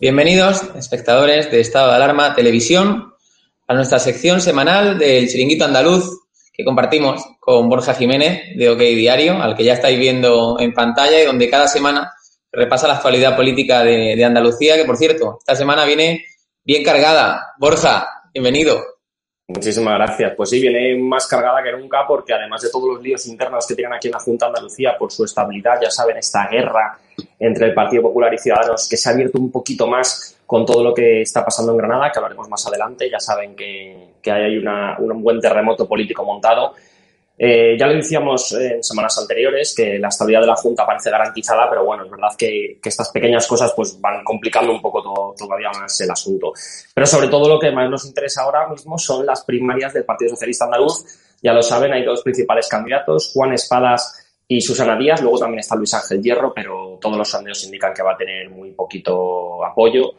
Bienvenidos, espectadores de Estado de Alarma Televisión, a nuestra sección semanal del Chiringuito Andaluz que compartimos con Borja Jiménez de OK Diario, al que ya estáis viendo en pantalla y donde cada semana repasa la actualidad política de, de Andalucía, que por cierto, esta semana viene bien cargada. Borja, bienvenido. Muchísimas gracias. Pues sí, viene más cargada que nunca porque además de todos los líos internos que tienen aquí en la Junta de Andalucía por su estabilidad, ya saben, esta guerra entre el Partido Popular y Ciudadanos que se ha abierto un poquito más con todo lo que está pasando en Granada, que hablaremos más adelante. Ya saben que, que hay una, un buen terremoto político montado eh, ya lo decíamos en semanas anteriores que la estabilidad de la Junta parece garantizada, pero bueno, es verdad que, estas pequeñas cosas pues van complicando un poco todavía más el asunto. Pero sobre todo lo que más nos interesa ahora mismo son las primarias del Partido Socialista Andaluz. Ya lo saben, hay dos principales candidatos, Juan Espadas y Susana Díaz. Luego también está Luis Ángel Hierro, pero todos los sondeos indican que va a tener muy poquito apoyo.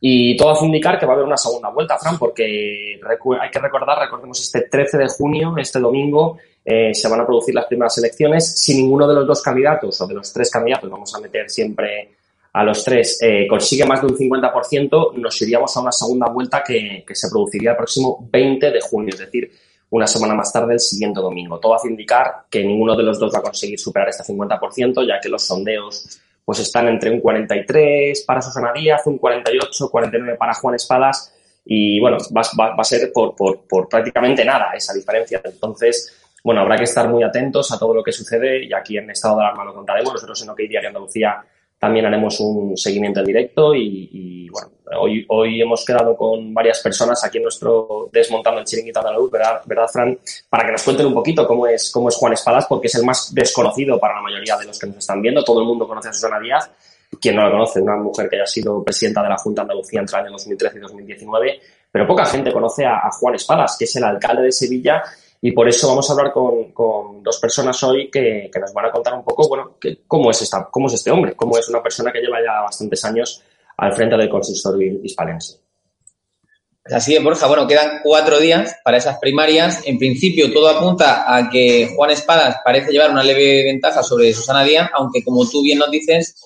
Y todo hace indicar que va a haber una segunda vuelta, Fran, porque hay que recordar, recordemos, este 13 de junio, este domingo, eh, se van a producir las primeras elecciones. Si ninguno de los dos candidatos o de los tres candidatos, vamos a meter siempre a los tres, eh, consigue más de un 50%, nos iríamos a una segunda vuelta que, que, se produciría el próximo 20 de junio, es decir, una semana más tarde, el siguiente domingo. Todo hace indicar que ninguno de los dos va a conseguir superar este 50%, ya que los sondeos pues están entre un 43 para Susana Díaz, un 48, 49 para Juan Espadas y bueno, va, va, va a ser por, por, por, prácticamente nada esa diferencia. Entonces, bueno, habrá que estar muy atentos a todo lo que sucede y aquí en estado de alarma lo contaremos. Nosotros en OK Diario Andalucía también haremos un seguimiento en directo y, y, bueno, hoy, hoy hemos quedado con varias personas aquí en nuestro Desmontando el Chiringuito Andaluz, ¿verdad, ¿verdad, Fran? Para que nos cuenten un poquito cómo es, cómo es Juan Espadas, porque es el más desconocido para la mayoría de los que nos están viendo. Todo el mundo conoce a Susana Díaz. Quien no la conoce, una mujer que haya sido presidenta de la Junta de Andalucía entre el año 2013 y 2019, pero poca gente conoce a, a Juan Espadas, que es el alcalde de Sevilla y por eso vamos a hablar con, con dos personas hoy que, que, nos van a contar un poco, bueno, que, cómo, es esta, cómo es este hombre, cómo es una persona que lleva ya bastantes años al frente del consistorio hispalense. Pues así es, Borja. Bueno, quedan cuatro días para esas primarias. En principio, todo apunta a que Juan Espadas parece llevar una leve ventaja sobre Susana Díaz, aunque como tú bien nos dices,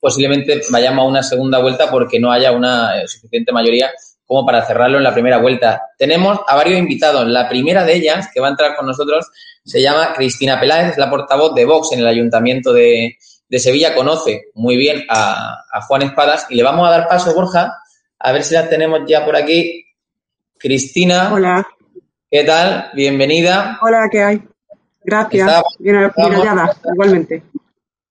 posiblemente vayamos a una segunda vuelta porque no haya una eh, suficiente mayoría como para cerrarlo en la primera vuelta. Tenemos a varios invitados. La primera de ellas, que va a entrar con nosotros, se llama Cristina Peláez, es la portavoz de Vox en el Ayuntamiento de, de Sevilla. Conoce muy bien a, a, Juan Espadas y le vamos a dar paso, Borja, a ver si la tenemos ya por aquí. Cristina. Hola. ¿Qué tal? Bienvenida. Hola, ¿qué hay? Gracias. Estábamos, bien, bien hallada, igualmente.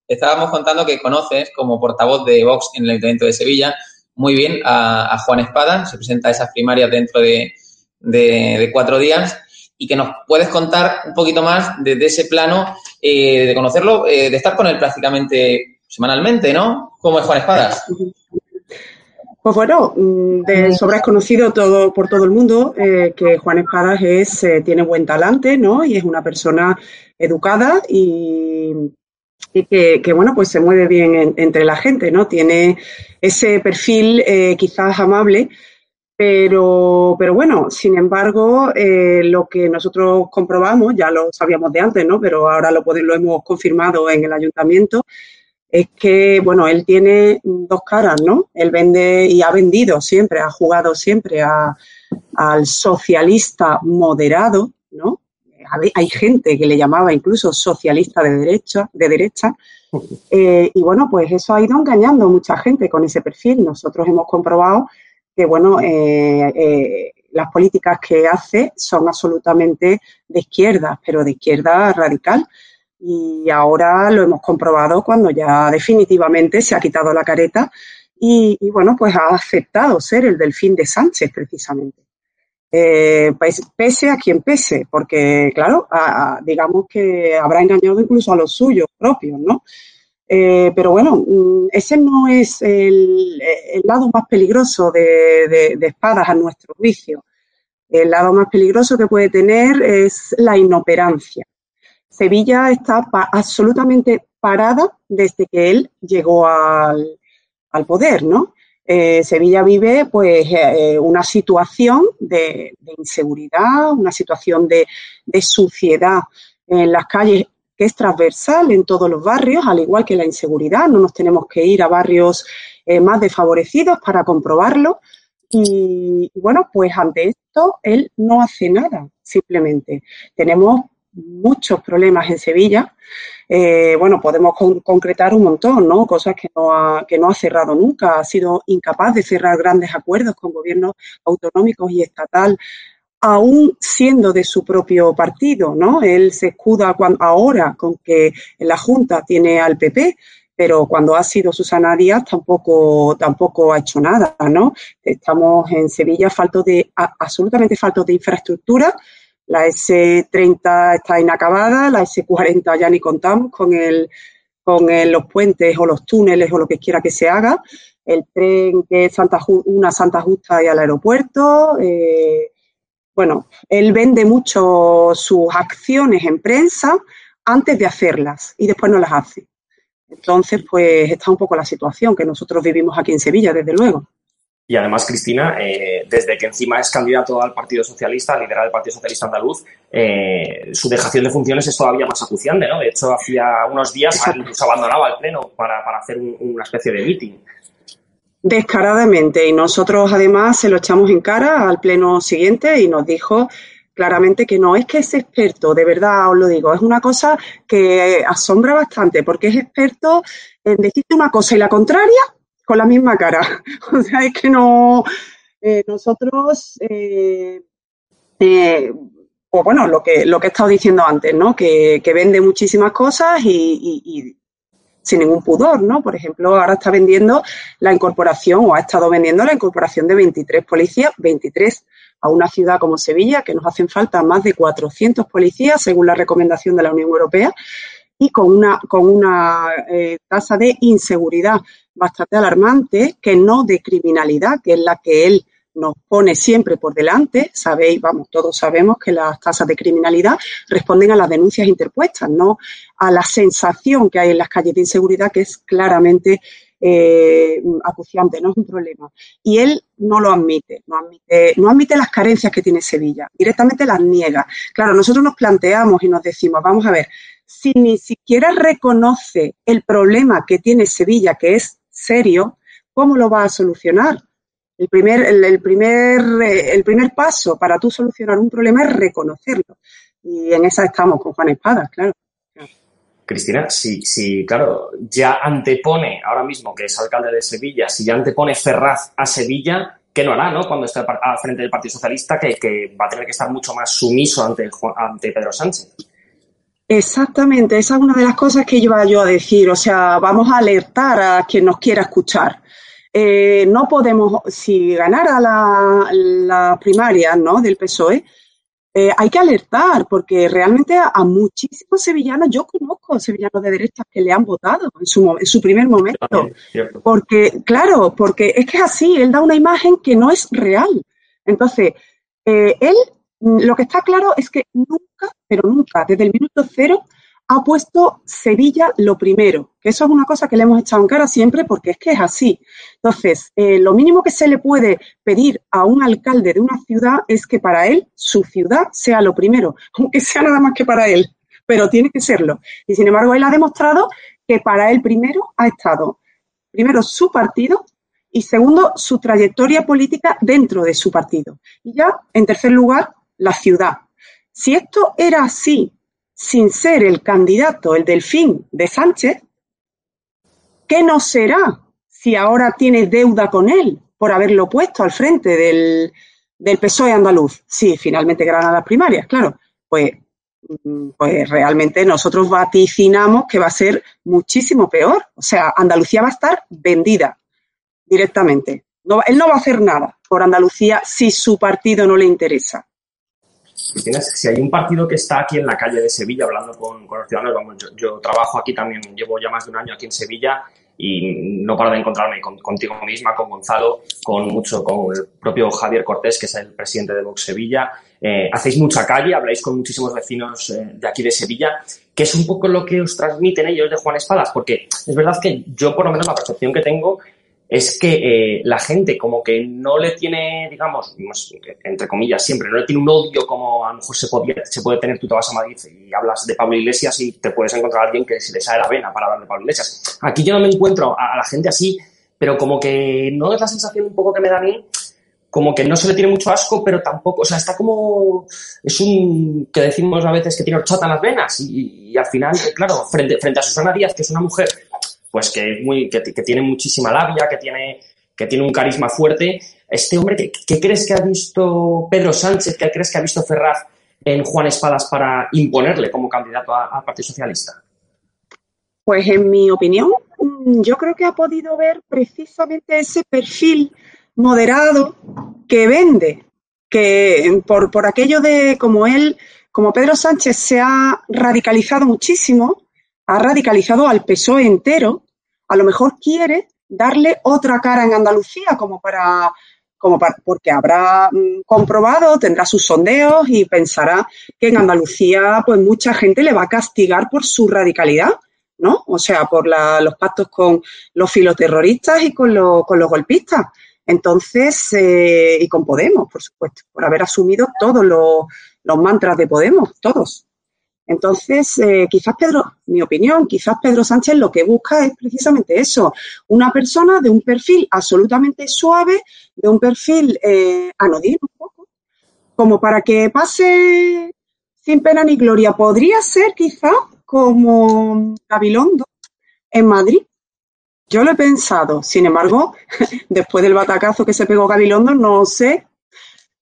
Estábamos contando que conoces como portavoz de Vox en el Ayuntamiento de Sevilla muy bien a, Juan Espada, se presenta a esas primarias dentro de, cuatro días y que nos puedes contar un poquito más desde de ese plano eh, de conocerlo, eh, de estar con él prácticamente semanalmente, ¿no? ¿Cómo es Juan Espadas? Pues bueno, de sobra es conocido todo, por todo el mundo eh, que Juan Espadas es, eh, tiene buen talante, ¿no? Y es una persona educada y, y que, bueno, pues se mueve bien en, entre la gente, ¿no? Tiene ese perfil eh, quizás amable, pero, pero bueno, sin embargo, eh, lo que nosotros comprobamos, ya lo sabíamos de antes, ¿no? Pero ahora lo, hemos confirmado en el ayuntamiento, es que, bueno, él tiene dos caras, ¿no? Él vende y ha vendido siempre, ha jugado siempre al socialista moderado, ¿no? Hay gente que le llamaba incluso socialista de derecha, de derecha, eh, y bueno, pues eso ha ido engañando a mucha gente con ese perfil. Nosotros hemos comprobado que, bueno, eh, eh, las políticas que hace son absolutamente de izquierda, pero de izquierda radical. Y ahora lo hemos comprobado cuando ya definitivamente se ha quitado la careta y, y bueno, pues ha aceptado ser el delfín de Sánchez precisamente. Eh, pues, pese a quien pese, porque claro, digamos que habrá engañado incluso a los suyos propios, ¿no? Eh, pero bueno, mm, ese no es el, lado más peligroso de, espadas a nuestro juicio. El lado más peligroso que puede tener es la inoperancia. Sevilla está absolutamente parada desde que él llegó al, poder, ¿no? Eh, Sevilla vive pues eh, una situación de, inseguridad, una situación de, suciedad en las calles que es transversal en todos los barrios, al igual que la inseguridad. No nos tenemos que ir a barrios eh, más desfavorecidos para comprobarlo. Y, bueno, pues ante esto él no hace nada, simplemente. Tenemos muchos problemas en Sevilla. Eh, bueno, podemos concretar un montón, ¿no? Cosas que no, ha, que no ha cerrado nunca. Ha sido incapaz de cerrar grandes acuerdos con gobiernos autonómicos y estatal, aún siendo de su propio partido, ¿no? Él se escuda ahora con que la Junta tiene al PP, pero cuando ha sido Susana Díaz tampoco, tampoco ha hecho nada, ¿no? Estamos en Sevilla falto de, absolutamente faltos de infraestructura. La S30 está inacabada, la S40 ya ni contamos con, el, con los puentes o los túneles o lo que quiera que se haga. El tren que es Santa, una Santa Justa y al aeropuerto. Eh, bueno, él vende mucho sus acciones en prensa antes de hacerlas y después no las hace. Entonces, pues está un poco la situación que nosotros vivimos aquí en Sevilla, desde luego. Y además, Cristina, eh, desde que encima es candidato al Partido Socialista, a liderar el Partido Socialista Andaluz, eh, su dejación de funciones es todavía más acuciante, ¿no? De hecho, hacía unos días incluso abandonaba el Pleno para, hacer una especie de meeting. Descaradamente. Y nosotros, además, se lo echamos en cara al Pleno siguiente y nos dijo claramente que no es que es experto, de verdad os lo digo, es una cosa que asombra bastante porque es experto en decirte una cosa y la contraria con la misma cara. O sea, es que no, eh, nosotros, eh, eh, pues bueno, lo que, lo que he estado diciendo antes, ¿no? Que, vende muchísimas cosas y, y, sin ningún pudor, ¿no? Por ejemplo, ahora está vendiendo la incorporación o ha estado vendiendo la incorporación de 23 policías, 23 a una ciudad como Sevilla, que nos hacen falta más de 400 policías, según la recomendación de la Unión Europea, y con una, con una eh, tasa de inseguridad bastante alarmante, que no de criminalidad, que es la que él nos pone siempre por delante. Sabéis, vamos, todos sabemos que las tasas de criminalidad responden a las denuncias interpuestas, no a la sensación que hay en las calles de inseguridad, que es claramente eh, acuciante, no es un problema. Y él no lo admite, no admite, no admite las carencias que tiene Sevilla, directamente las niega. Claro, nosotros nos planteamos y nos decimos, vamos a ver, si ni siquiera reconoce el problema que tiene Sevilla, que es serio, ¿cómo lo va a solucionar? El primer, el, primer, eh, el primer paso para tú solucionar un problema es reconocerlo. Y en esa estamos con Juan Espada, claro. Cristina, si, si, claro, ya antepone, ahora mismo que es alcalde de Sevilla, si ya antepone Ferraz a Sevilla, ¿qué no hará, no? Cuando esté al frente del Partido Socialista, que, va a tener que estar mucho más sumiso ante, ante Pedro Sánchez. Exactamente, esa es una de las cosas que iba yo a decir. O sea, vamos a alertar a quien nos quiera escuchar. Eh, no podemos, si ganara la, la primaria ¿no? del PSOE, eh, hay que alertar, porque realmente a, muchísimos sevillanos, yo conozco sevillanos de derechas que le han votado en su, en su primer momento. Porque, claro, porque es que es así, él da una imagen que no es real. Entonces, eh, él, lo que está claro es que nunca, pero nunca, desde el minuto cero, ha puesto Sevilla lo primero, que eso es una cosa que le hemos echado en cara siempre porque es que es así. Entonces, eh, lo mínimo que se le puede pedir a un alcalde de una ciudad es que para él su ciudad sea lo primero, aunque sea nada más que para él, pero tiene que serlo. Y sin embargo, él ha demostrado que para él primero ha estado, primero su partido y segundo su trayectoria política dentro de su partido. Y ya, en tercer lugar, la ciudad. Si esto era así sin ser el candidato, el delfín de Sánchez, ¿qué no será si ahora tiene deuda con él por haberlo puesto al frente del, PSOE andaluz? Sí, finalmente ganan las primarias, claro. Pues, mm, pues realmente nosotros vaticinamos que va a ser muchísimo peor. O sea, Andalucía va a estar vendida directamente. él no va a hacer nada por Andalucía si su partido no le interesa. Si hay un partido que está aquí en la calle de Sevilla hablando con, los ciudadanos, vamos, yo, trabajo aquí también, llevo ya más de un año aquí en Sevilla y no paro de encontrarme contigo misma, con Gonzalo, con mucho, con el propio Javier Cortés, que es el presidente de Vox Sevilla. Eh, hacéis mucha calle, habláis con muchísimos vecinos eh, de aquí de Sevilla, que es un poco lo que os transmiten ellos de Juan Espadas, porque es verdad que yo por lo menos la percepción que tengo es que eh, la gente como que no le tiene, digamos, entre comillas siempre, no le tiene un odio como a lo mejor se, podía, se puede tener, tú te vas a Madrid y hablas de Pablo Iglesias y te puedes encontrar alguien que se le sale la vena para hablar de Pablo Iglesias. Aquí yo no me encuentro a, la gente así, pero como que no es la sensación un poco que me da a mí, como que no se le tiene mucho asco, pero tampoco, o sea, está como, es un, que decimos a veces que tiene horchata en las venas y, al final, claro, frente, frente a Susana Díaz, que es una mujer pues que, muy, que, tiene muchísima labia, que tiene, que tiene un carisma fuerte. Este hombre, ¿qué, crees que ha visto Pedro Sánchez, qué crees que ha visto Ferraz en Juan Espadas para imponerle como candidato al Partido Socialista? Pues en mi opinión, mm, yo creo que ha podido ver precisamente ese perfil moderado que vende, que por, por aquello de como él, como Pedro Sánchez se ha radicalizado muchísimo, ha radicalizado al PSOE entero, a lo mejor quiere darle otra cara en Andalucía, como para, como para, porque habrá mm, comprobado, tendrá sus sondeos y pensará que en Andalucía, pues mucha gente le va a castigar por su radicalidad, ¿no? O sea, por los pactos con los filoterroristas y con, los golpistas. Entonces, eh, y con Podemos, por supuesto, por haber asumido todos los mantras de Podemos, todos. Entonces, eh, quizás Pedro, mi opinión, quizás Pedro Sánchez lo que busca es precisamente eso, una persona de un perfil absolutamente suave, de un perfil eh, anodino un poco, como para que pase sin pena ni gloria. Podría ser quizás como Gabilondo en Madrid. Yo lo he pensado, sin embargo, después del batacazo que se pegó Gabilondo, no sé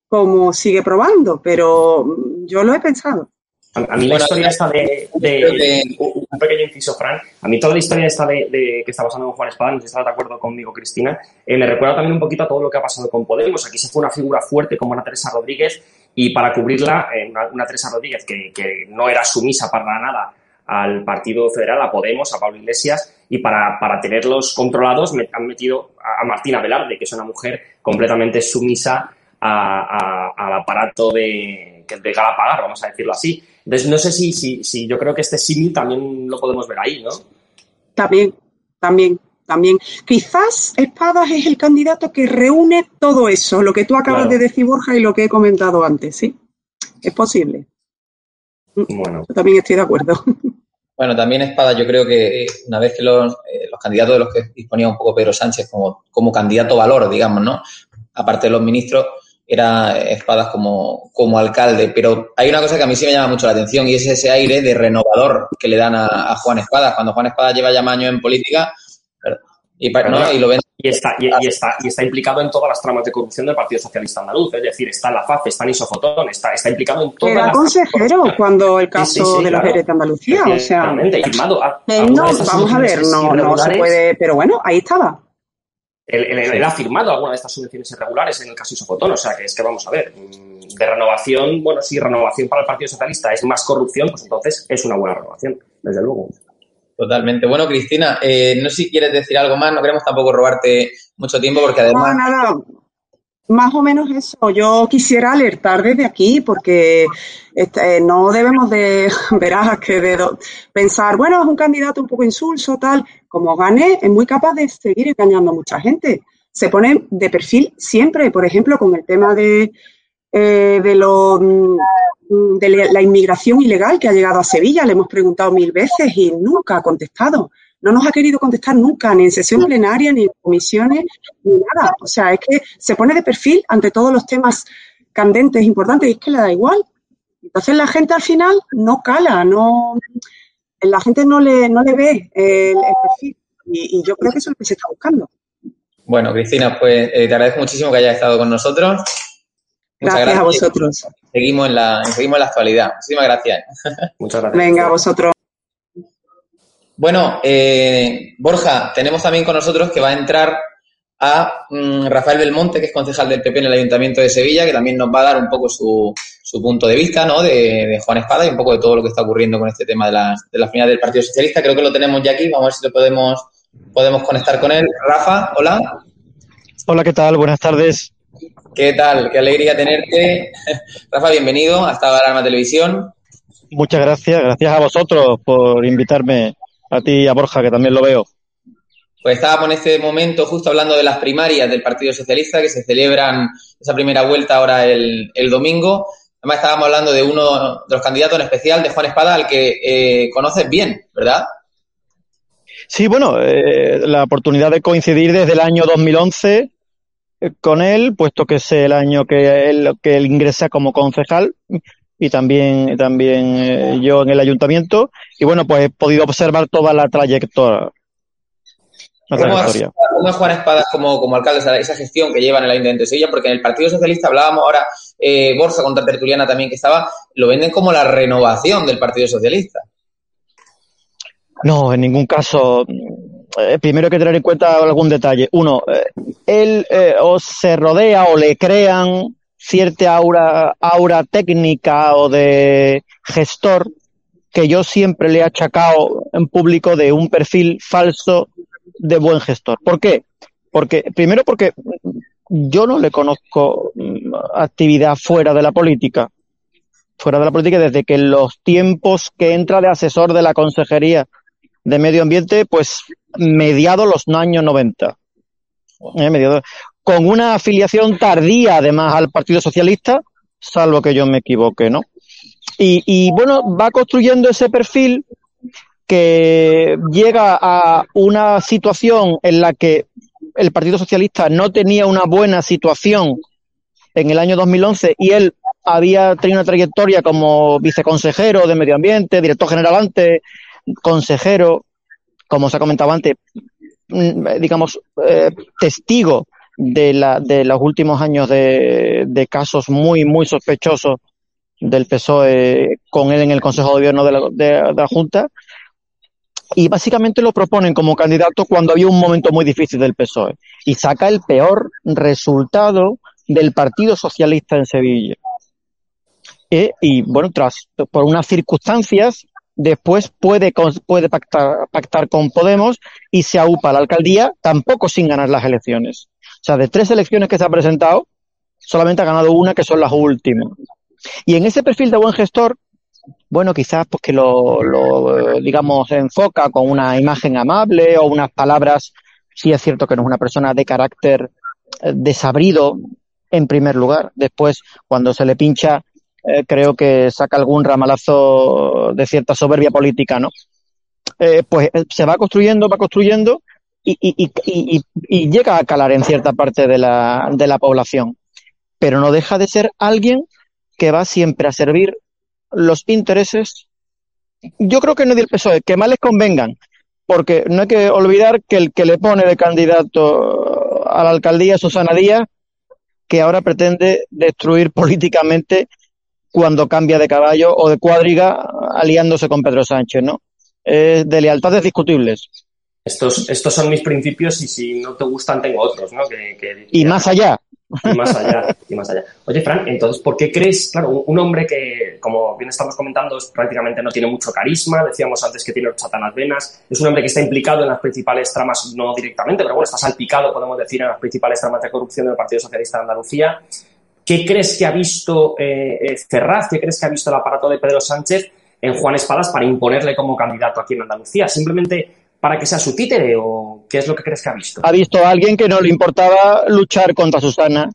cómo sigue probando, pero yo lo he pensado. A, mí la historia está de, un pequeño inciso, Fran. A mí toda la historia esta de, que está pasando con Juan Espada, no sé si estás de acuerdo conmigo, Cristina, eh, me recuerda también un poquito a todo lo que ha pasado con Podemos. Aquí se fue una figura fuerte como Ana Teresa Rodríguez y para cubrirla, eh, una, Teresa Rodríguez que, no era sumisa para nada al Partido Federal, a Podemos, a Pablo Iglesias, y para, para tenerlos controlados me han metido a, Martina Velarde, que es una mujer completamente sumisa al aparato de, de pagar, vamos a decirlo así. Entonces, no sé si, si, si yo creo que este símil también lo podemos ver ahí, ¿no? También, también, también. Quizás Espadas es el candidato que reúne todo eso, lo que tú acabas de decir, Borja, y lo que he comentado antes, ¿sí? Es posible. Bueno. Yo también estoy de acuerdo. Bueno, también Espada, yo creo que una vez que los, eh, los candidatos de los que disponía un poco Pedro Sánchez como, como candidato valor, digamos, ¿no? Aparte de los ministros, era Espadas como, como alcalde. Pero hay una cosa que a mí sí me llama mucho la atención y es ese aire de renovador que le dan a, Juan Espadas. Cuando Juan Espadas lleva ya años en política y, lo ven. Y está, y, está, y está implicado en todas las tramas de corrupción del Partido Socialista Andaluz. Es decir, está en la FAF, está en Isofotón, está, está implicado en todas Era consejero cuando el caso de los claro. de Andalucía. O sea, firmado. vamos a ver, no, no se puede. Pero bueno, ahí estaba. Él, ha firmado alguna de estas subvenciones irregulares en el caso Isofotón, o sea que es que vamos a ver, mm, de renovación, bueno, si renovación para el Partido Socialista es más corrupción, pues entonces es una buena renovación, desde luego. Totalmente. Bueno, Cristina, eh, no sé si quieres decir algo más, no queremos tampoco robarte mucho tiempo porque además... No, nada, más o menos eso. Yo quisiera alertar desde aquí porque este, no debemos de, verás, que de pensar, bueno, es un candidato un poco insulso, tal. Como gane, es muy capaz de seguir engañando a mucha gente. Se pone de perfil siempre, por ejemplo, con el tema de, eh, de, lo, mm, de la inmigración ilegal que ha llegado a Sevilla. Le hemos preguntado mil veces y nunca ha contestado no nos ha querido contestar nunca, ni en sesión plenaria, ni en comisiones, ni nada. O sea, es que se pone de perfil ante todos los temas candentes, importantes, y es que le da igual. Entonces la gente al final no cala, no la gente no le, no le ve el, perfil. Y, yo creo que eso es lo que se está buscando. Bueno, Cristina, pues eh, te agradezco muchísimo que hayas estado con nosotros. gracias, a vosotros. Seguimos en, la, seguimos en la actualidad. Muchísimas gracias. Muchas gracias. Venga, a vosotros. Bueno, eh, Borja, tenemos también con nosotros que va a entrar a mm, Rafael Belmonte, que es concejal del PP en el Ayuntamiento de Sevilla, que también nos va a dar un poco su, su punto de vista, ¿no? De, Juan Espada y un poco de todo lo que está ocurriendo con este tema de la, de la final del Partido Socialista. Creo que lo tenemos ya aquí, vamos a ver si lo podemos, podemos conectar con él. Rafa, hola. Hola, ¿qué tal? Buenas tardes. ¿Qué tal? Qué alegría tenerte. Rafa, bienvenido hasta Alarma Televisión. Muchas gracias. Gracias a vosotros por invitarme, a ti y a Borja, que también lo veo. Pues estábamos en este momento justo hablando de las primarias del Partido Socialista que se celebran esa primera vuelta ahora el, domingo. Además estábamos hablando de uno de los candidatos en especial, de Juan Espada, al que eh, conoces bien, ¿verdad? Sí, bueno, eh, la oportunidad de coincidir desde el año 2011 eh, con él, puesto que es el año que él, que él ingresa como concejal y también, también yo en el ayuntamiento. Y bueno, pues he podido observar toda la trayectoria, ¿Cómo es Juan Espadas como, como alcalde, esa, gestión que lleva en el Ayuntamiento de Sevilla? Porque en el Partido Socialista hablábamos ahora, eh, Borja contra Tertuliana también que estaba, lo venden como la renovación del Partido Socialista. No, en ningún caso. Eh, primero hay que tener en cuenta algún detalle. Uno, eh, él eh, o se rodea o le crean cierta aura, aura técnica o de gestor que yo siempre le he achacado en público de un perfil falso de buen gestor. ¿Por qué? Porque, primero porque yo no le conozco mm, actividad fuera de la política. Fuera de la política desde que los tiempos que entra de asesor de la Consejería de Medio Ambiente, pues mediados los años 90. Eh, con una afiliación tardía además al Partido Socialista, salvo que yo me equivoque, ¿no? Y, bueno, va construyendo ese perfil que llega a una situación en la que el Partido Socialista no tenía una buena situación en el año 2011 y él había tenido una trayectoria como viceconsejero de Medio Ambiente, director general antes, consejero, como se ha comentado antes, mm, digamos, eh, testigo de, la, de los últimos años de, de casos muy, muy sospechosos del PSOE con él en el Consejo de Gobierno de la, de la Junta y básicamente lo proponen como candidato cuando había un momento muy difícil del PSOE y saca el peor resultado del Partido Socialista en Sevilla. E, y bueno, tras por unas circunstancias, después puede, puede pactar, pactar con Podemos y se aupa la alcaldía, tampoco sin ganar las elecciones. O sea, de tres elecciones que se ha presentado, solamente ha ganado una, que son las últimas. Y en ese perfil de buen gestor, bueno, quizás pues que lo, lo, digamos, enfoca con una imagen amable o unas palabras, sí es cierto que no es una persona de carácter eh, desabrido en primer lugar. Después, cuando se le pincha, eh, creo que saca algún ramalazo de cierta soberbia política, ¿no? Eh, pues se va construyendo, va construyendo y, y, llega a calar en cierta parte de la, de la población. Pero no deja de ser alguien que va siempre a servir los intereses, yo creo que no del PSOE, que más les convengan, porque no hay que olvidar que el que le pone de candidato a la alcaldía es Susana Díaz, que ahora pretende destruir políticamente cuando cambia de caballo o de cuadriga aliándose con Pedro Sánchez, ¿no? de lealtades discutibles. Estos, estos son mis principios y si no te gustan tengo otros, ¿no? y más allá, y más allá, y más allá. Oye, Fran, entonces, ¿por qué crees, claro, un hombre que, como bien estamos comentando, prácticamente no tiene mucho carisma, decíamos antes que tiene horchata en las venas, es un hombre que está implicado en las principales tramas, no directamente, pero bueno, está salpicado, podemos decir, en las principales tramas de corrupción del Partido Socialista de Andalucía. ¿Qué crees que ha visto eh, eh Ferraz, qué crees que ha visto el aparato de Pedro Sánchez en Juan Espadas para imponerle como candidato aquí en Andalucía? Simplemente para que sea su títere o qué es lo que crees que ha visto? Ha visto a alguien que no le importaba luchar contra Susana,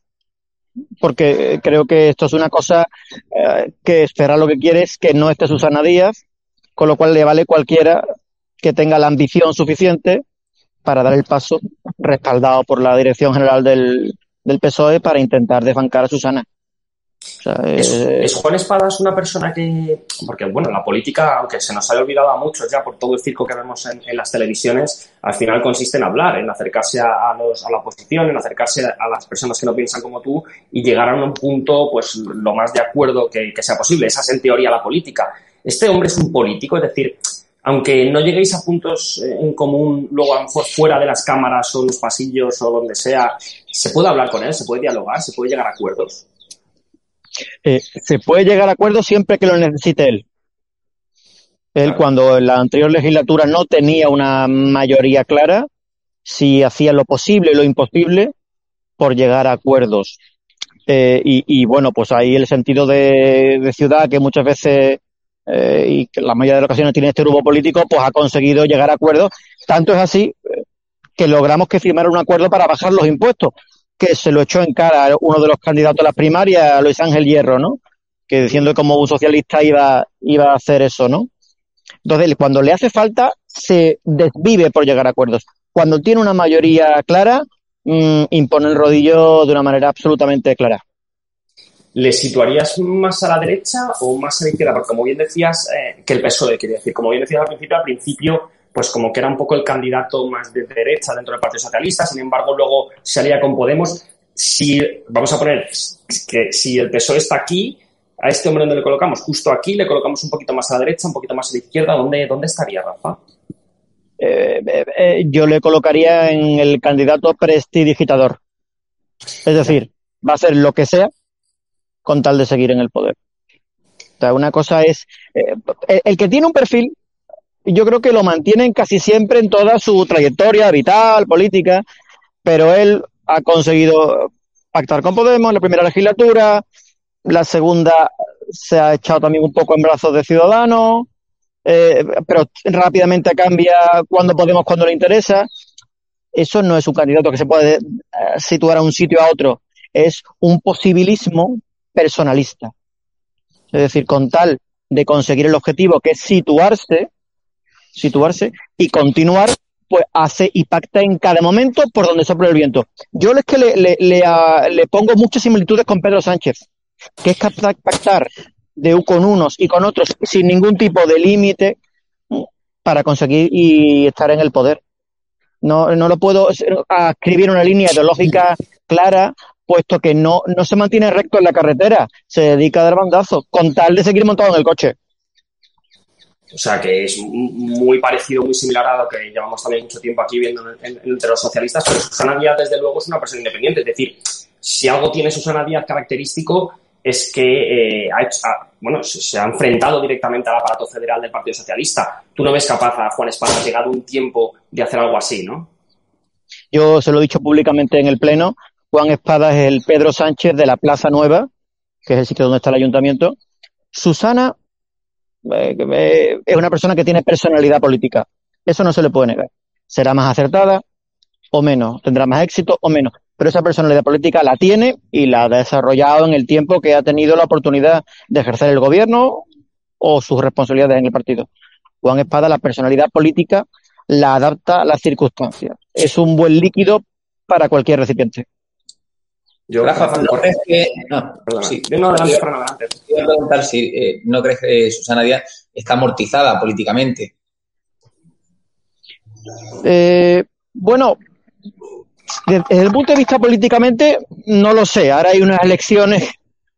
porque creo que esto es una cosa eh, que espera lo que quiere es que no esté Susana Díaz, con lo cual le vale cualquiera que tenga la ambición suficiente para dar el paso respaldado por la Dirección General del, del PSOE para intentar desbancar a Susana. ¿Es, Juan Espadas una persona que, porque bueno, la política, aunque se nos haya olvidado a muchos ya por todo el circo que vemos en, las televisiones, al final consiste en hablar, en acercarse a, los, a, la oposición, en acercarse a las personas que no piensan como tú y llegar a un punto, pues, lo más de acuerdo que, sea posible. Esa es en teoría la política. Este hombre es un político, es decir, aunque no lleguéis a puntos eh, en común, luego a lo mejor fuera de las cámaras o en los pasillos o donde sea, ¿se puede hablar con él? ¿Se puede dialogar? ¿Se puede llegar a acuerdos? Eh, se puede llegar a acuerdos siempre que lo necesite él. Él, cuando en la anterior legislatura no tenía una mayoría clara, si hacía lo posible y lo imposible por llegar a acuerdos. Eh, y, bueno, pues ahí el sentido de, ciudad que muchas veces eh, y que la mayoría de las ocasiones tiene este grupo político, pues ha conseguido llegar a acuerdos. Tanto es así eh, que logramos que firmara un acuerdo para bajar los impuestos, que se lo echó en cara uno de los candidatos a las primarias, Luis Ángel Hierro, ¿no? Que diciendo que como un socialista iba, iba a hacer eso, ¿no? Entonces, cuando le hace falta, se desvive por llegar a acuerdos. Cuando tiene una mayoría clara, mm, impone el rodillo de una manera absolutamente clara. ¿Le situarías más a la derecha o más a la izquierda? Porque como bien decías, eh, que el PSOE, quería decir, como bien decías al principio, al principio, pues como que era un poco el candidato más de derecha dentro del Partido Socialista, sin embargo, luego salía con Podemos. Si, vamos a poner que si el PSOE está aquí, a este hombre donde le colocamos, justo aquí, le colocamos un poquito más a la derecha, un poquito más a la izquierda, ¿dónde, dónde estaría, Rafa? Eh, eh, eh, yo le colocaría en el candidato prestidigitador. Es decir, va a hacer lo que sea con tal de seguir en el poder. O sea, una cosa es, el, que tiene un perfil, yo creo que lo mantienen casi siempre en toda su trayectoria vital, política, pero él ha conseguido pactar con Podemos en la primera legislatura, la segunda se ha echado también un poco en brazos de Ciudadanos, eh, pero rápidamente cambia cuando podemos, cuando le interesa. Eso no es un candidato que se puede eh, situar a un sitio a otro, es un posibilismo personalista. Es decir, con tal de conseguir el objetivo que es situarse, situarse y continuar, pues hace y pacta en cada momento por donde sopla el viento. Yo es que le, le, le, le pongo muchas similitudes con Pedro Sánchez, que es pactar de con unos y con otros sin ningún tipo de límite para conseguir y estar en el poder. No, no lo puedo escribir una línea ideológica clara, puesto que no, no se mantiene recto en la carretera, se dedica a dar bandazos, con tal de seguir montado en el coche. O sea, que es muy parecido, muy similar a lo que llevamos también mucho tiempo aquí viendo entre los socialistas, pero Susana Díaz, desde luego, es una persona independiente. Es decir, si algo tiene Susana Díaz característico, es que eh, ha bueno, se, ha enfrentado directamente al aparato federal del Partido Socialista. Tú no ves capaz a Juan Espada llegado un tiempo de hacer algo así, ¿no? Yo se lo he dicho públicamente en el Pleno. Juan Espada es el Pedro Sánchez de la Plaza Nueva, que es el sitio donde está el ayuntamiento. Susana es una persona que tiene personalidad política. Eso no se le puede negar. Será más acertada o menos, tendrá más éxito o menos pero esa personalidad política la tiene y la ha desarrollado en el tiempo que ha tenido la oportunidad de ejercer el gobierno o sus responsabilidades en el partido. Juan Espada, la personalidad política la adapta a las circunstancias. Es un buen líquido para cualquier recipiente. Yo, Rafa, ¿no crees que.? No, sí. no, adelante, adelante. a preguntar si eh, no crees que Susana Díaz está amortizada políticamente. Eh, bueno, desde el punto de vista políticamente, no lo sé. Ahora hay unas elecciones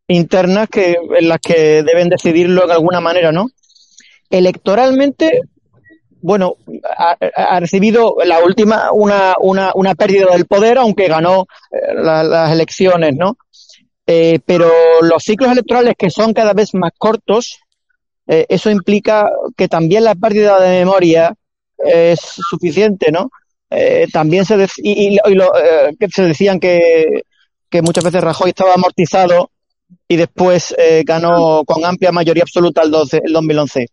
internas que, en las que deben decidirlo de alguna manera, ¿no? Electoralmente, bueno, ha, recibido la última una, una, una, pérdida del poder, aunque ganó eh, las elecciones, ¿no? Eh, pero los ciclos electorales que son cada vez más cortos, eh, eso implica que también la pérdida de memoria es suficiente, ¿no? También se, y, lo, que se decían que, que, muchas veces Rajoy estaba amortizado y después ganó con amplia mayoría absoluta el, 12, el 2011.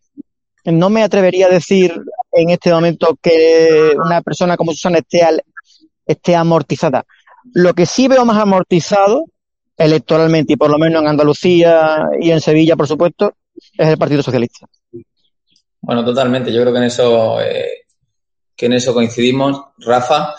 No me atrevería a decir en este momento que una persona como Susana esté, esté amortizada. Lo que sí veo más amortizado electoralmente, y por lo menos en Andalucía y en Sevilla, por supuesto, es el Partido Socialista. Bueno, totalmente. Yo creo que en eso que en eso coincidimos, Rafa,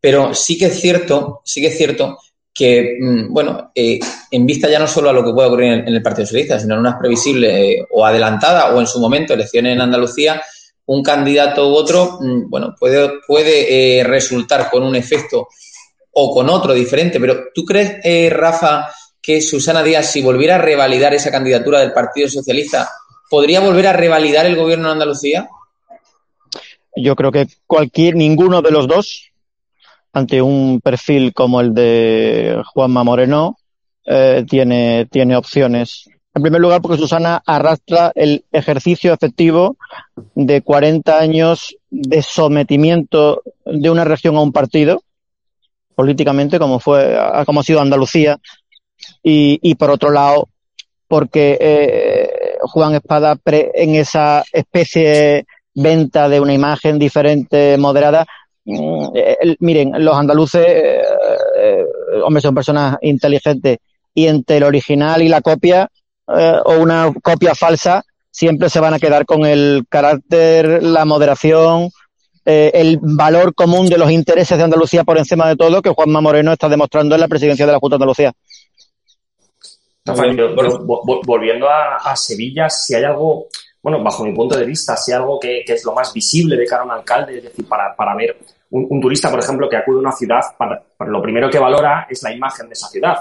pero sí que es cierto, sí que es cierto que, mm, bueno, eh, en vista ya no solo a lo que puede ocurrir en, el Partido Socialista, sino en unas previsibles eh, o adelantada o en su momento elecciones en Andalucía, un candidato u otro, mm, bueno, puede, puede eh, resultar con un efecto o con otro diferente, pero ¿tú crees, Rafa, que Susana Díaz, si volviera a revalidar esa candidatura del Partido Socialista, podría volver a revalidar el gobierno en Andalucía? Yo creo que cualquier, ninguno de los dos, ante un perfil como el de Juanma Moreno, eh, tiene, tiene opciones. En primer lugar, porque Susana arrastra el ejercicio efectivo de 40 años de sometimiento de una región a un partido, políticamente, como fue, como ha sido Andalucía, y, y por otro lado, porque eh, Juan Espada en esa especie venta de una imagen diferente, moderada. Mm, eh, miren, los andaluces, eh, eh, hombre, son personas inteligentes y entre el original y la copia eh, o una copia falsa siempre se van a quedar con el carácter, la moderación, eh, el valor común de los intereses de Andalucía por encima de todo que Juanma Moreno está demostrando en la presidencia de la Junta de Andalucía. Rafael, volviendo a, a, Sevilla, si hay algo, bueno, bajo mi punto de vista, si hay algo que, que es lo más visible de cara a un alcalde, es decir, para, para ver un, un, turista, por ejemplo, que acude a una ciudad, para, para lo primero que valora es la imagen de esa ciudad.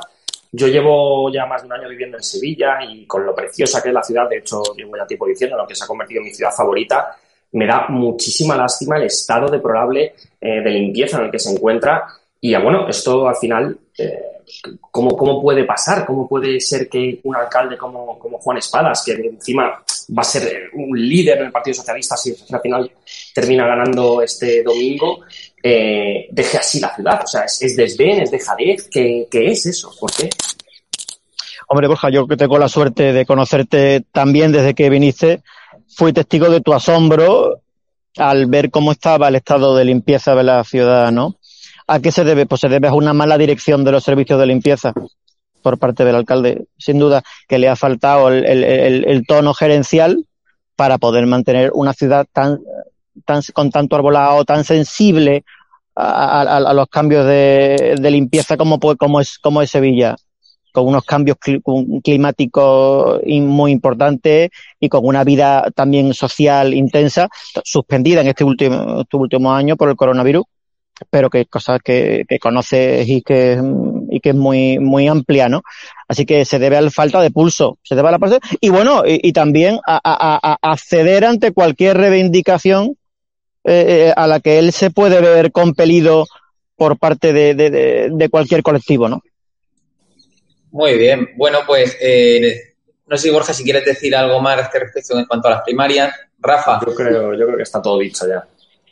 Yo llevo ya más de un año viviendo en Sevilla y con lo preciosa que es la ciudad, de hecho, llevo ya tiempo diciendo lo que se ha convertido en mi ciudad favorita, me da muchísima lástima el estado deplorable eh, de limpieza en el que se encuentra. Y bueno, esto al final, eh, ¿cómo, ¿cómo, puede pasar? ¿Cómo puede ser que un alcalde como, como, Juan Espadas, que encima va a ser un líder en el Partido Socialista si al final termina ganando este domingo, eh, deje así la ciudad? O sea, ¿es, es desdén, es dejadez? ¿Qué, ¿Qué es eso? ¿Por qué? Hombre, Borja, yo que tengo la suerte de conocerte también desde que viniste, fui testigo de tu asombro al ver cómo estaba el estado de limpieza de la ciudad, ¿no? ¿A qué se debe? Pues se debe a una mala dirección de los servicios de limpieza por parte del alcalde. Sin duda que le ha faltado el, el, el, el tono gerencial para poder mantener una ciudad tan, tan con tanto arbolado, tan sensible a, a, a los cambios de, de limpieza como, como, es, como es Sevilla con unos cambios climáticos muy importantes y con una vida también social intensa, suspendida en este último, este último año por el coronavirus, pero que cosas que, que conoces y que, y que es muy, muy amplia, ¿no? Así que se debe a la falta de pulso, se debe a la parte, y bueno, y, y también a, a, a, acceder ante cualquier reivindicación eh, a la que él se puede ver compelido por parte de, de, de, de cualquier colectivo, ¿no? Muy bien. Bueno, pues eh, no sé, Borja, si quieres decir algo más a este respecto en cuanto a las primarias. Rafa. Yo creo, yo creo que está todo dicho ya.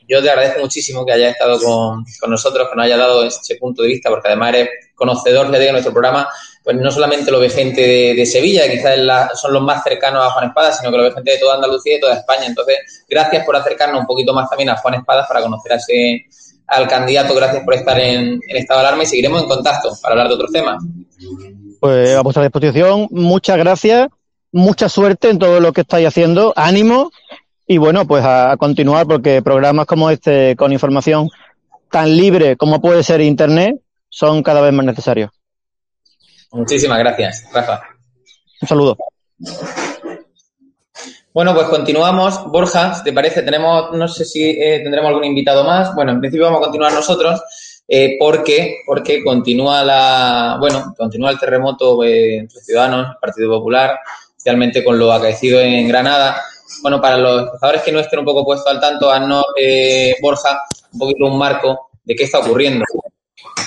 Yo te agradezco muchísimo que hayas estado con, con nosotros, que nos haya dado ese punto de vista, porque además eres conocedor de nuestro programa, pues no solamente lo ve gente de, Sevilla, quizás son los más cercanos a Juan Espadas, sino que lo ve gente de toda Andalucía y toda España. Entonces, gracias por acercarnos un poquito más también a Juan Espadas para conocer a ese, al candidato. Gracias por estar en, en estado alarma y seguiremos en contacto para hablar de otros temas pues a vuestra disposición. Muchas gracias, mucha suerte en todo lo que estáis haciendo, ánimo y bueno, pues a, continuar porque programas como este con información tan libre como puede ser Internet son cada vez más necesarios. Muchísimas gracias, Rafa. Un saludo. Bueno, pues continuamos. Borja, si te parece, tenemos, no sé si eh, tendremos algún invitado más. Bueno, en principio vamos a continuar nosotros eh, porque, porque continúa la, bueno, continúa el terremoto eh, entre Ciudadanos, el Partido Popular, especialmente con lo acaecido en Granada. Bueno, para los espectadores que no estén un poco puestos al tanto, haznos, eh, Borja, un poquito un marco de qué está ocurriendo.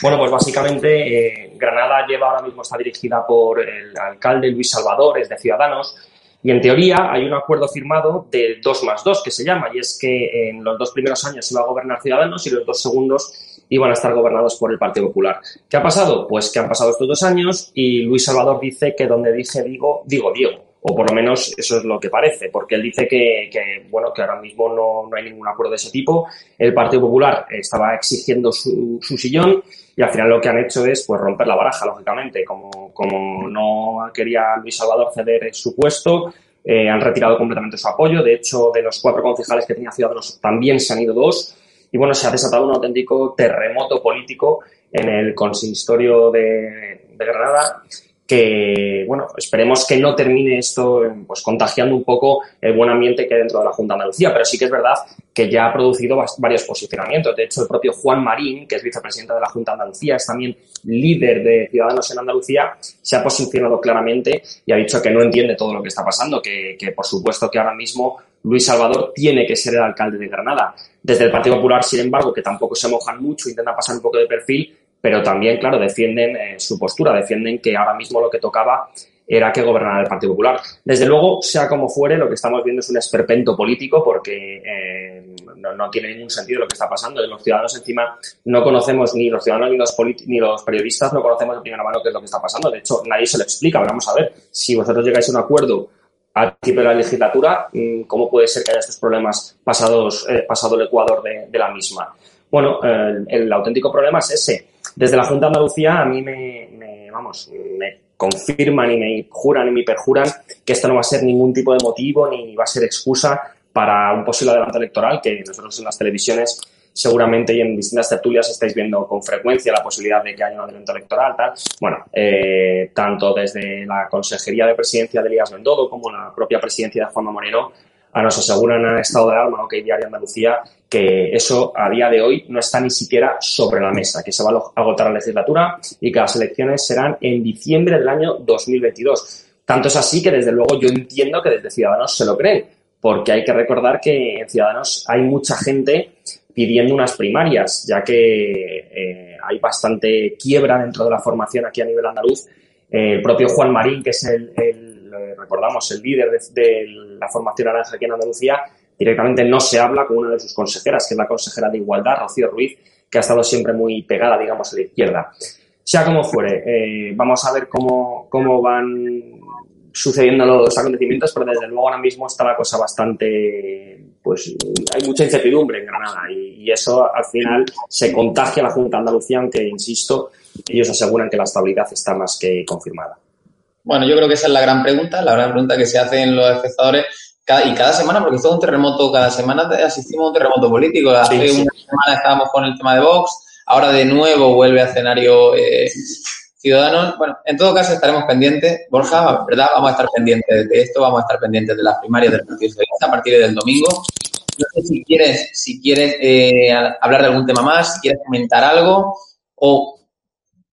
Bueno, pues básicamente eh, Granada lleva ahora mismo, está dirigida por el alcalde Luis Salvador, es de Ciudadanos, y en teoría hay un acuerdo firmado de 2 más 2 que se llama, y es que en los dos primeros años iba a gobernar Ciudadanos y los dos segundos iban a estar gobernados por el Partido Popular. ¿Qué ha pasado? Pues que han pasado estos dos años y Luis Salvador dice que donde dije digo, digo Diego. O por lo menos eso es lo que parece, porque él dice que, bueno, que ahora mismo no, no, hay ningún acuerdo de ese tipo. El Partido Popular estaba exigiendo su, su, sillón y al final lo que han hecho es pues romper la baraja, lógicamente. Como, como no quería Luis Salvador ceder su puesto, eh, han retirado completamente su apoyo. De hecho, de los cuatro concejales que tenía Ciudadanos también se han ido dos y bueno, se ha desatado un auténtico terremoto político en el consistorio de Granada que, bueno, esperemos que no termine esto pues contagiando un poco el buen ambiente que hay dentro de la Junta de Andalucía, pero sí que es verdad que ya ha producido varios posicionamientos. De hecho, el propio Juan Marín, que es vicepresidente de la Junta de Andalucía, es también líder de Ciudadanos en Andalucía, se ha posicionado claramente y ha dicho que no entiende todo lo que está pasando, que, que por supuesto que ahora mismo Luis Salvador tiene que ser el alcalde de Granada. Desde el Partido Popular, sin embargo, que tampoco se mojan mucho, intentan pasar un poco de perfil, pero también, claro, defienden eh, su postura, defienden que ahora mismo lo que tocaba era que gobernara el Partido Popular. Desde luego, sea como fuere, lo que estamos viendo es un esperpento político porque eh, no, tiene ningún sentido lo que está pasando. Los ciudadanos encima no conocemos, ni los ciudadanos ni los, ni los periodistas no conocemos de primera mano qué es lo que está pasando. De hecho, nadie se lo explica. Vamos a ver, si vosotros llegáis a un acuerdo al principio de la legislatura, mm, ¿cómo puede ser que haya estos problemas pasados, eh, pasado el Ecuador de, la misma? Bueno, el, auténtico problema es ese. Desde la Junta de Andalucía a mí me, vamos, me confirman y me juran y me perjuran que esto no va a ser ningún tipo de motivo ni va a ser excusa para un posible adelanto electoral que nosotros en las televisiones seguramente y en distintas tertulias estáis viendo con frecuencia la posibilidad de que haya un adelanto electoral, tal. Bueno, eh, tanto desde la Consejería de Presidencia de Elías Bendodo como la propia presidencia de Juanma Moreno nos aseguran en estado de alarma, OK Diario Andalucía, que eso a día de hoy no está ni siquiera sobre la mesa, que se va a agotar la legislatura y que las elecciones serán en diciembre del año 2022. Tanto es así que desde luego yo entiendo que desde Ciudadanos se lo creen, porque hay que recordar que en Ciudadanos hay mucha gente pidiendo unas primarias, ya que eh, hay bastante quiebra dentro de la formación aquí a nivel andaluz. el propio Juan Marín, que es el, recordamos, el líder de, la formación naranja aquí en Andalucía, directamente no se habla con una de sus consejeras, que es la consejera de Igualdad, Rocío Ruiz, que ha estado siempre muy pegada, digamos, a la izquierda. Sea como fuere, eh, vamos a ver cómo, cómo van sucediendo los acontecimientos, pero desde luego ahora mismo está la cosa bastante, pues hay mucha incertidumbre en Granada y, eso al final se contagia a la Junta de Andalucía, aunque, insisto, ellos aseguran que la estabilidad está más que confirmada. Bueno, yo creo que esa es la gran pregunta, la gran pregunta que se hacen los espectadores y cada semana, porque esto es un terremoto, cada semana asistimos a un terremoto político. Hace una semana estábamos con el tema de Vox, ahora de nuevo vuelve a escenario eh, Ciudadanos, bueno, en todo caso estaremos pendientes, Borja, ¿verdad? Vamos a estar pendientes de esto, vamos a estar pendientes de las primarias del Partido Socialista a partir del domingo. No sé si quieres, si quieres eh, hablar de algún tema más, si quieres comentar algo o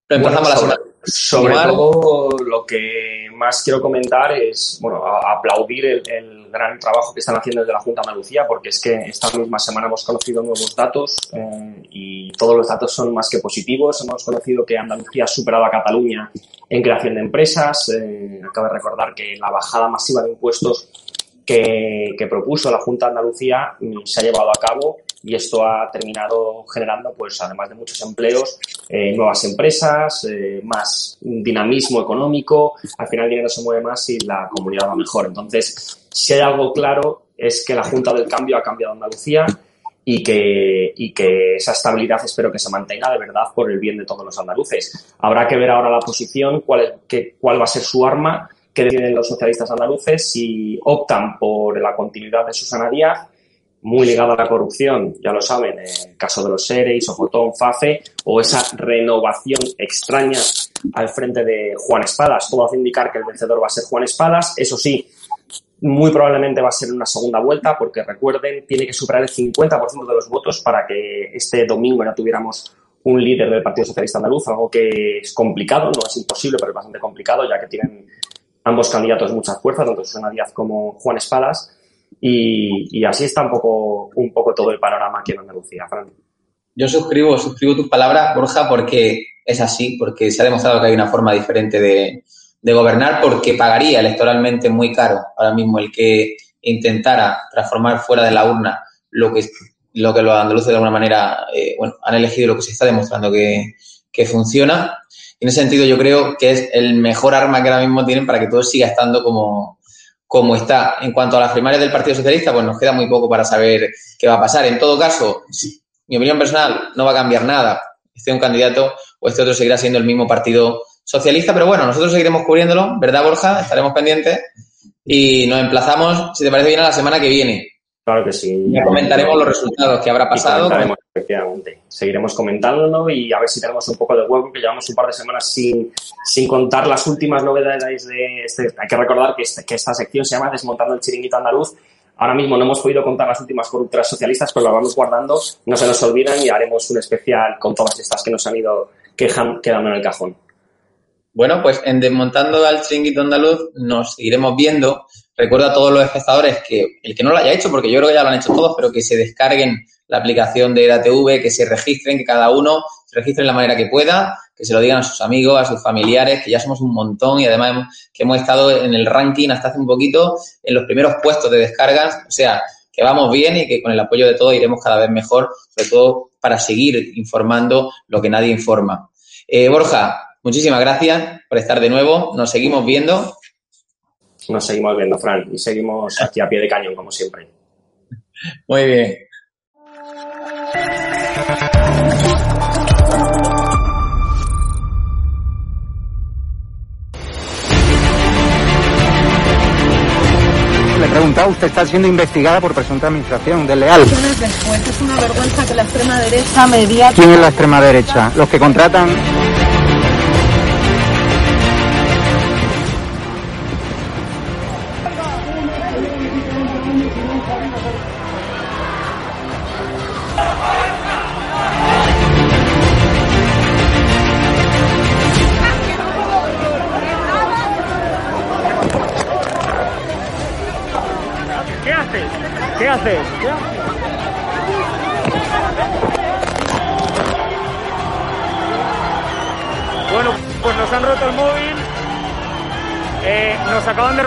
empezamos la semana. Sobre todo, lo que más quiero comentar es, bueno, aplaudir el, gran trabajo que están haciendo desde la Junta de Andalucía, porque es que esta misma semana hemos conocido nuevos datos eh, y todos los datos son más que positivos. Hemos conocido que Andalucía ha superado a Cataluña en creación de empresas. Eh, acabo de recordar que la bajada masiva de impuestos que, que propuso la Junta de Andalucía mm, se ha llevado a cabo y esto ha terminado generando, pues además de muchos empleos, eh, nuevas empresas, eh, más dinamismo económico, al final el dinero se mueve más y la comunidad va mejor. Entonces, si hay algo claro es que la Junta del Cambio ha cambiado Andalucía y que, y que esa estabilidad espero que se mantenga de verdad por el bien de todos los andaluces. Habrá que ver ahora la posición, cuál, qué, cuál va a ser su arma, qué deciden los socialistas andaluces, si optan por la continuidad de Susana Díaz muy ligado a la corrupción, ya lo saben, en el caso de los SERES, Ojotón, FAFE, o esa renovación extraña al frente de Juan Espadas. Todo hace indicar que el vencedor va a ser Juan Espadas. Eso sí, muy probablemente va a ser una segunda vuelta, porque recuerden, tiene que superar el 50% de los votos para que este domingo ya tuviéramos un líder del Partido Socialista Andaluz, algo que es complicado, no es imposible, pero es bastante complicado, ya que tienen ambos candidatos mucha fuerza, tanto Susana Díaz como Juan Espadas. Y, así está un poco, un poco todo el panorama aquí en Andalucía, Fran. Yo suscribo, suscribo tus palabras, Borja, porque es así, porque se ha demostrado que hay una forma diferente de, gobernar, porque pagaría electoralmente muy caro ahora mismo el que intentara transformar fuera de la urna lo que, lo que los andaluces de alguna manera eh, bueno, han elegido lo que se está demostrando que, que funciona. En ese sentido, yo creo que es el mejor arma que ahora mismo tienen para que todo siga estando como, como está. En cuanto a las primarias del Partido Socialista, pues nos queda muy poco para saber qué va a pasar. En todo caso, mi opinión personal no va a cambiar nada. Este un candidato o este otro seguirá siendo el mismo Partido Socialista, pero bueno, nosotros seguiremos cubriéndolo, ¿verdad, Borja? Estaremos pendientes y nos emplazamos, si te parece bien, a la semana que viene. Claro que sí. Ya comentaremos los resultados que habrá pasado. efectivamente. Seguiremos comentándolo y a ver si tenemos un poco de huevo, que llevamos un par de semanas sin, sin contar las últimas novedades de este. Hay que recordar que, este, que esta sección se llama Desmontando el chiringuito andaluz. Ahora mismo no hemos podido contar las últimas corruptas socialistas, pero las vamos guardando, no se nos olvidan y haremos un especial con todas estas que nos han ido quedando en el cajón. Bueno, pues en Desmontando al Chiringuito Andaluz nos iremos viendo recuerdo a todos los espectadores que el que no lo haya hecho, porque yo creo que ya lo han hecho todos, pero que se descarguen la aplicación de EDATV, que se registren, que cada uno se registre de la manera que pueda, que se lo digan a sus amigos, a sus familiares, que ya somos un montón y además que hemos estado en el ranking hasta hace un poquito en los primeros puestos de descargas. O sea, que vamos bien y que con el apoyo de todos iremos cada vez mejor, sobre todo para seguir informando lo que nadie informa. Eh, Borja, muchísimas gracias por estar de nuevo. Nos seguimos viendo. Nos seguimos viendo, Fran, y seguimos aquí a pie de cañón, como siempre. Muy bien. Le he preguntado, usted está siendo investigada por presunta administración desleal. Después es una vergüenza que la extrema derecha media... ¿Quién es la extrema derecha? Los que contratan...